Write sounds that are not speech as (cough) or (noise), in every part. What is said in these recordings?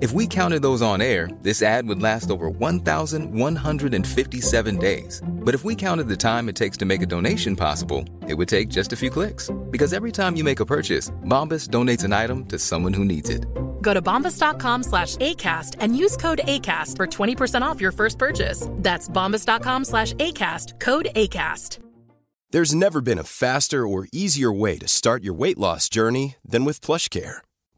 If we counted those on air, this ad would last over 1,157 days. But if we counted the time it takes to make a donation possible, it would take just a few clicks. Because every time you make a purchase, Bombas donates an item to someone who needs it. Go to bombas.com slash ACAST and use code ACAST for 20% off your first purchase. That's bombas.com slash ACAST, code ACAST. There's never been a faster or easier way to start your weight loss journey than with PlushCare.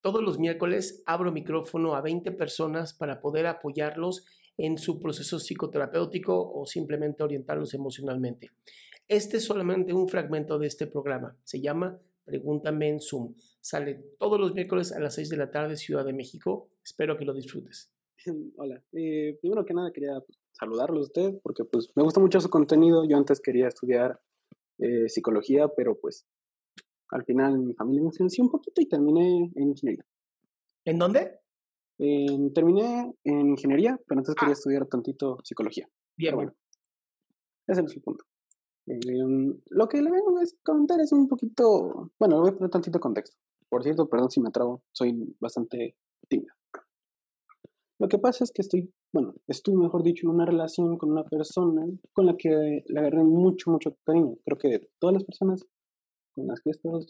Todos los miércoles abro micrófono a 20 personas para poder apoyarlos en su proceso psicoterapéutico o simplemente orientarlos emocionalmente. Este es solamente un fragmento de este programa. Se llama Pregúntame en Zoom. Sale todos los miércoles a las 6 de la tarde, Ciudad de México. Espero que lo disfrutes. (laughs) Hola, eh, primero que nada quería pues, saludarlo a usted porque pues me gusta mucho su contenido. Yo antes quería estudiar eh, psicología, pero pues al final mi familia me influenció un poquito y terminé en ingeniería. ¿En dónde? Eh, terminé en ingeniería, pero antes quería estudiar tantito psicología. Bien, Pero bueno, ese no es el punto. Eh, lo que le vengo a comentar es un poquito, bueno, le voy a poner tantito contexto. Por cierto, perdón si me trabo, soy bastante tímido. Lo que pasa es que estoy, bueno, estuve, mejor dicho, en una relación con una persona con la que le agarré mucho, mucho cariño. Creo que de todas las personas con las que he estado,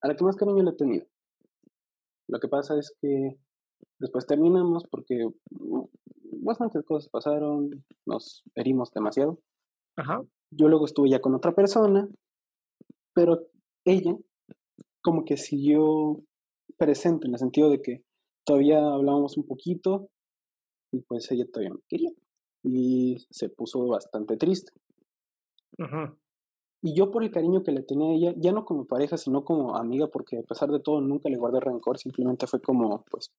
a la que más cariño le he tenido. Lo que pasa es que después terminamos porque mm, bastantes cosas pasaron, nos herimos demasiado. Ajá. Yo luego estuve ya con otra persona, pero ella como que siguió presente en el sentido de que todavía hablábamos un poquito y pues ella todavía me quería y se puso bastante triste. Ajá. Y yo por el cariño que le tenía a ella, ya no como pareja, sino como amiga, porque a pesar de todo nunca le guardé rencor, simplemente fue como, pues,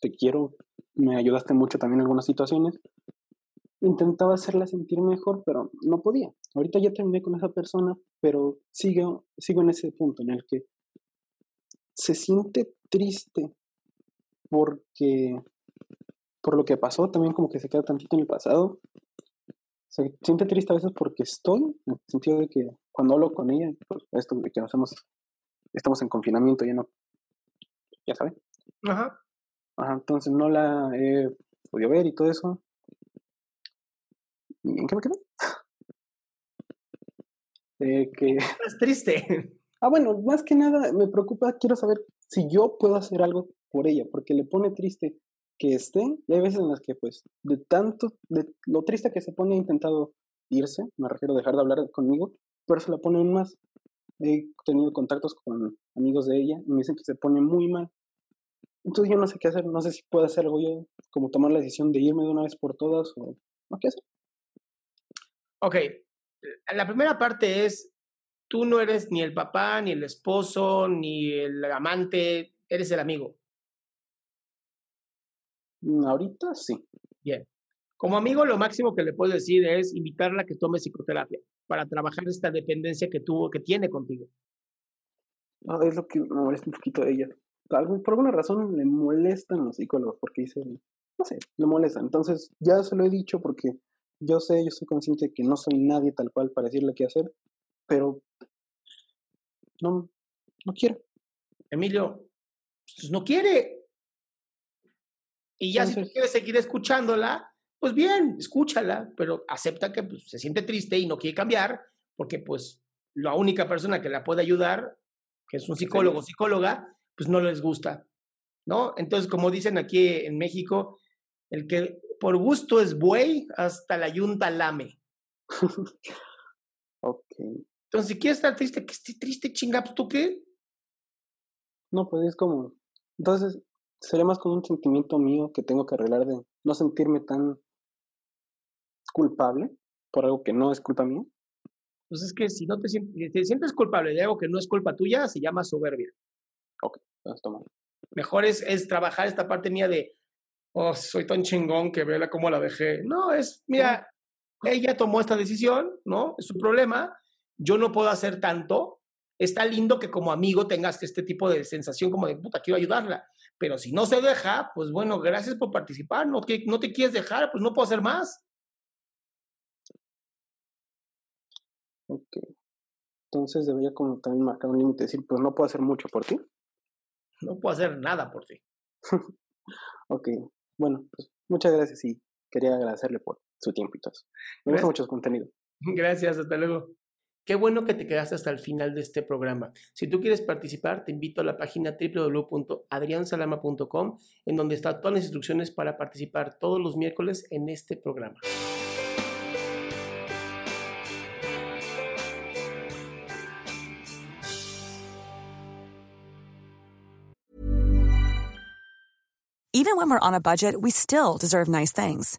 te quiero, me ayudaste mucho también en algunas situaciones. Intentaba hacerla sentir mejor, pero no podía. Ahorita ya terminé con esa persona, pero sigo, sigo en ese punto en el que se siente triste porque por lo que pasó, también como que se queda tantito en el pasado. Se siente triste a veces porque estoy, en el sentido de que cuando hablo con ella, pues esto de que nos hemos, estamos en confinamiento, ya no, ya saben. Ajá. Ajá, entonces no la he podido ver y todo eso. ¿Y en qué me quedé? (laughs) Eh, que, (laughs) Estás triste. (laughs) ah, bueno, más que nada me preocupa, quiero saber si yo puedo hacer algo por ella, porque le pone triste que esté, y hay veces en las que pues de tanto, de lo triste que se pone ha intentado irse, me refiero a dejar de hablar conmigo, pero se la pone aún más. He tenido contactos con amigos de ella y me dicen que se pone muy mal. Entonces yo no sé qué hacer, no sé si puedo hacer algo yo, como tomar la decisión de irme de una vez por todas o no qué hacer. Ok. La primera parte es, tú no eres ni el papá, ni el esposo, ni el amante, eres el amigo. Mm, Ahorita sí. Bien. Como amigo, lo máximo que le puedo decir es invitarla a que tome psicoterapia para trabajar esta dependencia que tuvo, que tiene contigo. No, es lo que me molesta un poquito de ella. Por alguna razón le molestan los psicólogos porque dicen, no sé, le molestan. Entonces ya se lo he dicho porque yo sé, yo soy consciente de que no soy nadie tal cual para decirle qué hacer, pero no, no quiero. Emilio, pues no quiere. Y ya si tú quieres seguir escuchándola, pues bien, escúchala, pero acepta que pues, se siente triste y no quiere cambiar, porque pues la única persona que la puede ayudar, que es un psicólogo o psicóloga, pues no les gusta, ¿no? Entonces, como dicen aquí en México, el que por gusto es buey, hasta la yunta lame. (laughs) Ok. Entonces, si quieres estar triste, que esté triste, chinga, pues tú qué. No, pues es como. Entonces, sería más como un sentimiento mío que tengo que arreglar de no sentirme tan culpable por algo que no es culpa mía. Pues es que si no te, sientes, te sientes culpable de algo que no es culpa tuya, se llama soberbia. Ok, entonces toma. Mejor es, es trabajar esta parte mía de, oh, soy tan chingón que vela cómo la dejé. No, es, mira, ella tomó esta decisión, ¿no? Es su problema. Yo no puedo hacer tanto. Está lindo que como amigo tengas este tipo de sensación como de, puta, quiero ayudarla. Pero si no se deja, pues bueno, gracias por participar. No, que, no te quieres dejar, pues no puedo hacer más. Ok. Entonces debería como también marcar un límite, decir, pues no puedo hacer mucho por ti. No puedo hacer nada por ti. (laughs) ok. Bueno, pues muchas gracias y quería agradecerle por su tiempo y todo eso. Me gusta mucho su contenido. (laughs) Gracias, hasta luego. Qué bueno que te quedaste hasta el final de este programa. Si tú quieres participar, te invito a la página www.adriansalama.com, en donde están todas las instrucciones para participar todos los miércoles en este programa. Even when we're on a budget, we still deserve nice things.